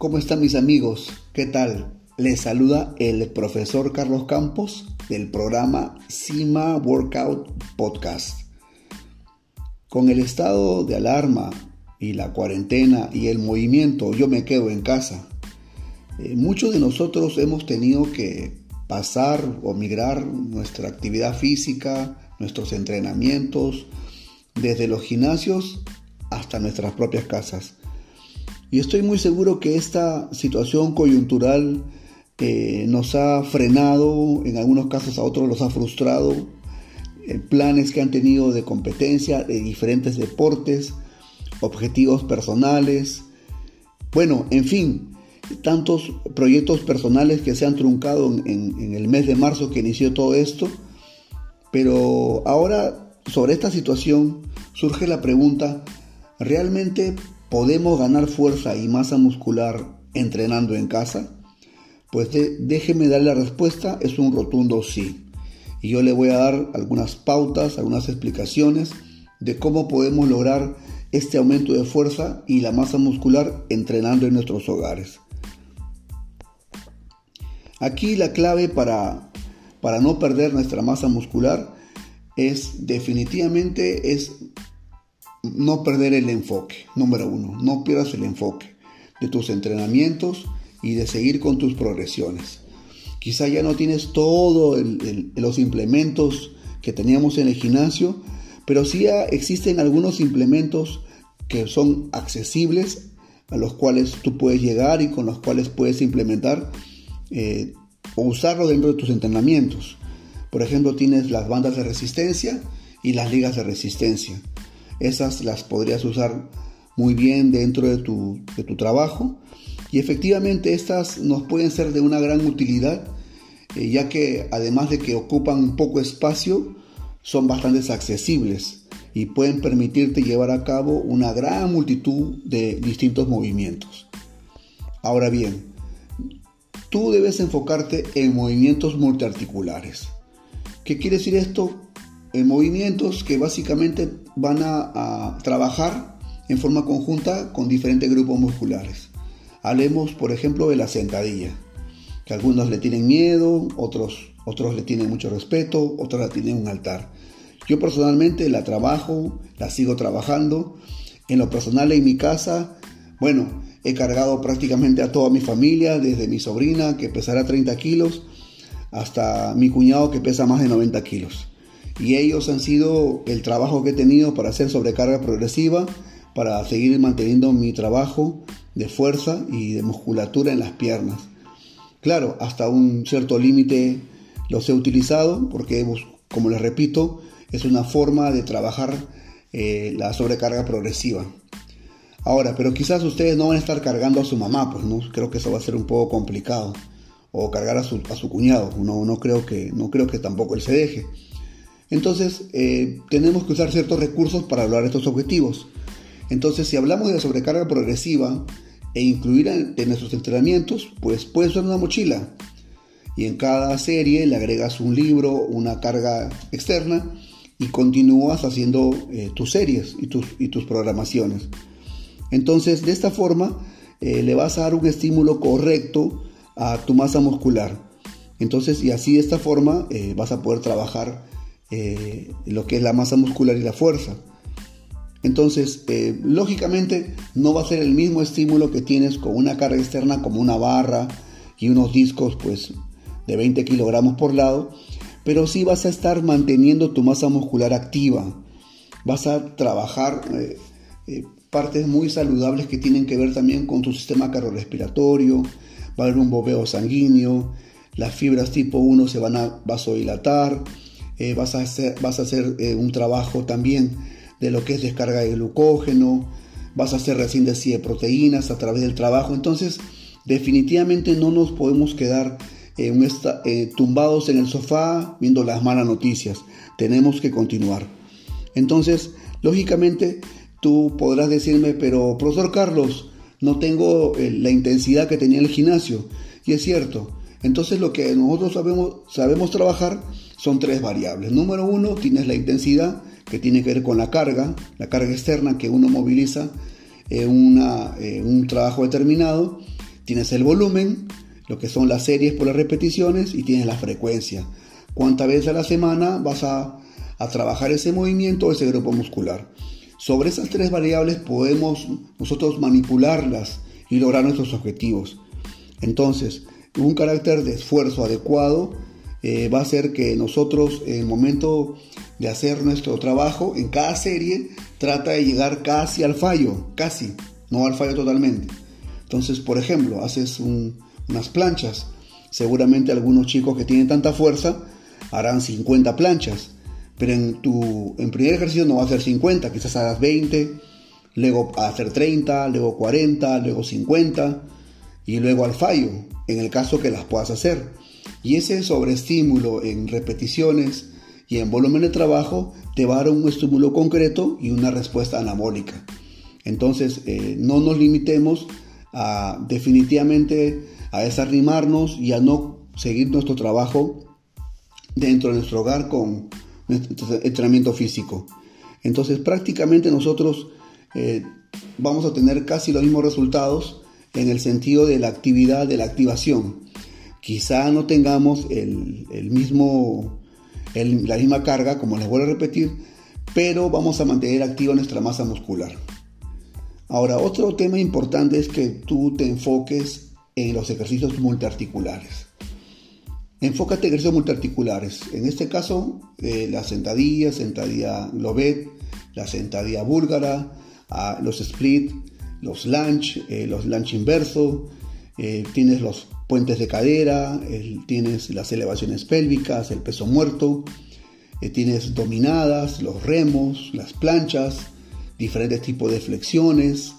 ¿Cómo están mis amigos? ¿Qué tal? Les saluda el profesor Carlos Campos del programa CIMA Workout Podcast. Con el estado de alarma y la cuarentena y el movimiento Yo me quedo en casa, eh, muchos de nosotros hemos tenido que pasar o migrar nuestra actividad física, nuestros entrenamientos, desde los gimnasios hasta nuestras propias casas. Y estoy muy seguro que esta situación coyuntural eh, nos ha frenado, en algunos casos a otros los ha frustrado, eh, planes que han tenido de competencia, de diferentes deportes, objetivos personales, bueno, en fin, tantos proyectos personales que se han truncado en, en el mes de marzo que inició todo esto, pero ahora sobre esta situación surge la pregunta, ¿realmente ¿Podemos ganar fuerza y masa muscular entrenando en casa? Pues déjeme darle la respuesta, es un rotundo sí. Y yo le voy a dar algunas pautas, algunas explicaciones de cómo podemos lograr este aumento de fuerza y la masa muscular entrenando en nuestros hogares. Aquí la clave para, para no perder nuestra masa muscular es definitivamente es no perder el enfoque, número uno, no pierdas el enfoque de tus entrenamientos y de seguir con tus progresiones. Quizá ya no tienes todos los implementos que teníamos en el gimnasio, pero sí existen algunos implementos que son accesibles, a los cuales tú puedes llegar y con los cuales puedes implementar eh, o usarlo dentro de tus entrenamientos. Por ejemplo, tienes las bandas de resistencia y las ligas de resistencia. Esas las podrías usar muy bien dentro de tu, trabajo. Y efectivamente estas nos pueden ser de una gran utilidad, eh, ya que además de que ocupan poco espacio, son bastante accesibles y pueden permitirte llevar a cabo una gran multitud de distintos movimientos. Ahora bien, tú debes enfocarte en movimientos multiarticulares. ¿Qué quiere decir esto? En movimientos que básicamente van a, trabajar en forma conjunta con diferentes grupos musculares. Hablemos, por ejemplo, de la sentadilla, que algunos le tienen miedo, otros, otros le tienen mucho respeto, otros la tienen un altar. Yo personalmente la trabajo, la sigo trabajando. En lo personal en mi casa, bueno, he cargado prácticamente a toda mi familia, desde mi sobrina que pesará 30 kilos, hasta mi cuñado que pesa más de 90 kilos y ellos han sido el trabajo que he tenido para hacer sobrecarga progresiva, para seguir manteniendo mi trabajo de fuerza y de musculatura en las piernas. Claro, hasta un cierto límite los he utilizado porque, como les repito, es una forma de trabajar eh, la sobrecarga progresiva. Ahora, pero quizás ustedes no van a estar cargando a su mamá, pues no, creo que eso va a ser un poco complicado. O cargar a su, a su cuñado, no, no, creo que, no creo que tampoco él se deje. Entonces, eh, tenemos que usar ciertos recursos para lograr estos objetivos. Entonces, si hablamos de sobrecarga progresiva e incluir en, nuestros entrenamientos, pues puede ser una mochila. Y en cada serie le agregas un libro, una carga externa y continúas haciendo eh, tus series y tus, y tus, programaciones. Entonces, de esta forma, eh, le vas a dar un estímulo correcto a tu masa muscular. Entonces, y así de esta forma vas a poder trabajar eh, lo que es la masa muscular y la fuerza. Entonces, eh, lógicamente no va a ser el mismo estímulo que tienes con una carga externa como una barra y unos discos pues de 20 kilogramos por lado, pero sí vas a estar manteniendo tu masa muscular activa. Vas a trabajar eh, partes muy saludables que tienen que ver también con tu sistema cardiorrespiratorio, va a haber un bobeo sanguíneo, las fibras tipo 1 se van a vasodilatar, eh, vas a hacer, vas a hacer eh, un trabajo también de lo que es descarga de glucógeno, vas a hacer resíntesis de proteínas a través del trabajo. Entonces, definitivamente no nos podemos quedar eh, tumbados en el sofá viendo las malas noticias. Tenemos que continuar. Entonces, lógicamente, tú podrás decirme, pero profesor Carlos, no tengo la intensidad que tenía en el gimnasio. Y es cierto. Entonces, lo que nosotros sabemos, sabemos trabajar son tres variables. Número uno, tienes la intensidad, que tiene que ver con la carga, la carga externa que uno moviliza en, un trabajo determinado. Tienes el volumen, lo que son las series por las repeticiones y tienes la frecuencia. Cuántas veces a la semana vas a, a trabajar ese movimiento o ese grupo muscular. Sobre esas tres variables podemos nosotros manipularlas y lograr nuestros objetivos. Entonces, un carácter de esfuerzo adecuado eh, va a ser que nosotros en el momento de hacer nuestro trabajo en cada serie trata de llegar casi al fallo, casi, no al fallo totalmente. Entonces, por ejemplo, haces unas planchas. Seguramente algunos chicos que tienen tanta fuerza harán 50 planchas, pero en tu en primer ejercicio no va a ser 50, quizás hagas 20, luego a hacer 30, luego 40, luego 50 y luego al fallo, en el caso que las puedas hacer. Y ese sobreestímulo en repeticiones y en volumen de trabajo te va a dar un estímulo concreto y una respuesta anabólica. Entonces, eh, no nos limitemos a definitivamente a desarrimarnos y a no seguir nuestro trabajo dentro de nuestro hogar con entrenamiento físico. Entonces, prácticamente nosotros eh, vamos a tener casi los mismos resultados en el sentido de la actividad, de la activación. Quizá no tengamos el, mismo, la misma carga, como les vuelvo a repetir, pero vamos a mantener activa nuestra masa muscular. Ahora, otro tema importante es que tú te enfoques en los ejercicios multiarticulares. Enfócate en ejercicios multiarticulares. En este caso, eh, la sentadilla, sentadilla lobet, la sentadilla búlgara, ah, los split, los lunge, eh, los lunge inverso, eh, tienes los puentes de cadera, tienes las elevaciones pélvicas, el peso muerto, eh, tienes dominadas, los remos, las planchas, diferentes tipos de flexiones,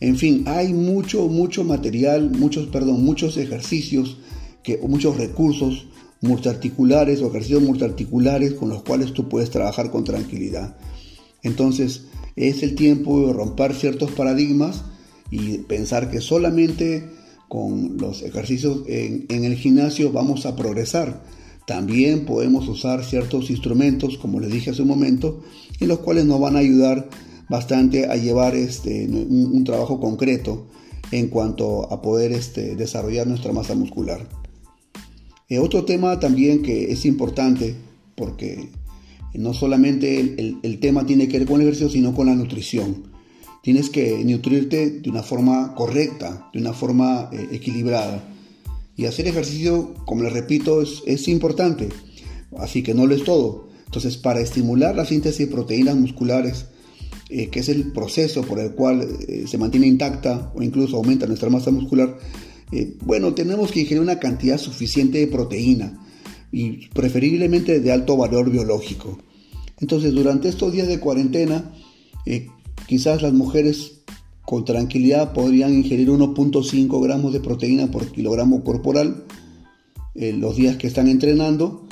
en fin, hay mucho, mucho material, muchos, perdón, muchos ejercicios, que, muchos recursos multiarticulares o ejercicios multiarticulares con los cuales tú puedes trabajar con tranquilidad. Entonces, es el tiempo de romper ciertos paradigmas y pensar que solamente con los ejercicios en, el gimnasio vamos a progresar. También podemos usar ciertos instrumentos, como les dije hace un momento, en los cuales nos van a ayudar bastante a llevar este, un, trabajo concreto en cuanto a poder este, desarrollar nuestra masa muscular. Eh, otro tema también que es importante, porque no solamente el, tema tiene que ver con el ejercicio, sino con la nutrición. Tienes que nutrirte de una forma correcta, de una forma eh, equilibrada. Y hacer ejercicio, como les repito, es, importante. Así que no lo es todo. Entonces, para estimular la síntesis de proteínas musculares, eh, que es el proceso por el cual eh, se mantiene intacta o incluso aumenta nuestra masa muscular, bueno, tenemos que ingerir una cantidad suficiente de proteína y preferiblemente de alto valor biológico. Entonces, durante estos días de cuarentena, quizás las mujeres con tranquilidad podrían ingerir 1.5 gramos de proteína por kilogramo corporal eh, los días que están entrenando.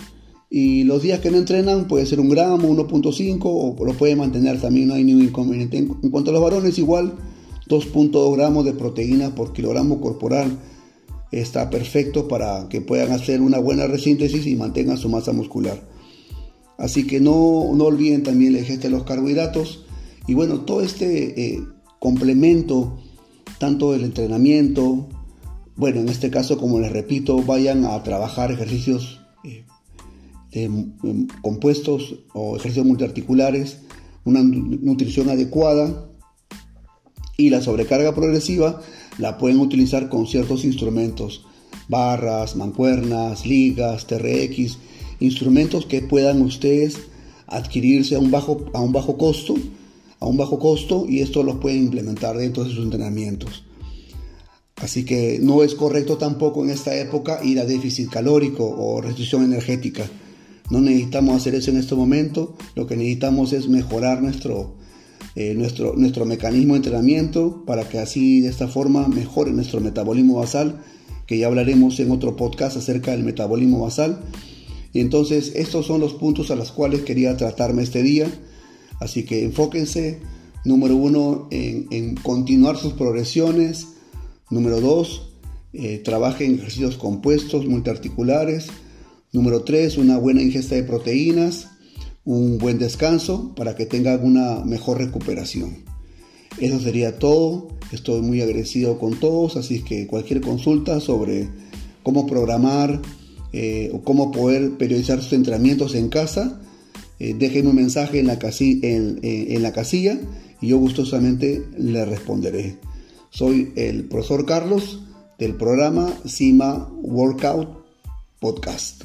Y los días que no entrenan puede ser un gramo, 1.5 o lo puede mantener también, no hay ningún inconveniente. En, cuanto a los varones, igual 2.2 gramos de proteína por kilogramo corporal está perfecto para que puedan hacer una buena resíntesis y mantengan su masa muscular. Así que no, no olviden también la ingesta de los carbohidratos y bueno, todo este eh, complemento, tanto del entrenamiento, bueno, en este caso, como les repito, vayan a trabajar ejercicios eh, em, compuestos o ejercicios multiarticulares, una nutrición adecuada y la sobrecarga progresiva la pueden utilizar con ciertos instrumentos, barras, mancuernas, ligas, TRX, instrumentos que puedan ustedes adquirirse a un bajo, a un bajo costo, a un bajo costo y esto los pueden implementar dentro de sus entrenamientos. Así que no es correcto tampoco en esta época ir a déficit calórico o restricción energética. No necesitamos hacer eso en este momento. Lo que necesitamos es mejorar nuestro, eh, nuestro, nuestro mecanismo de entrenamiento para que así de esta forma mejore nuestro metabolismo basal, que ya hablaremos en otro podcast acerca del metabolismo basal. Y entonces estos son los puntos a los cuales quería tratarme este día. Así que enfóquense, número uno, en, continuar sus progresiones. Número dos, eh, en ejercicios compuestos multiarticulares. Número tres, una buena ingesta de proteínas un buen descanso para que tengan una mejor recuperación. Eso sería todo. Estoy muy agradecido con todos, así que cualquier consulta sobre cómo programar eh, o cómo poder periodizar sus entrenamientos en casa, eh, un mensaje en la, en la casilla y yo gustosamente le responderé. Soy el profesor Carlos del programa CIMA Workout Podcast.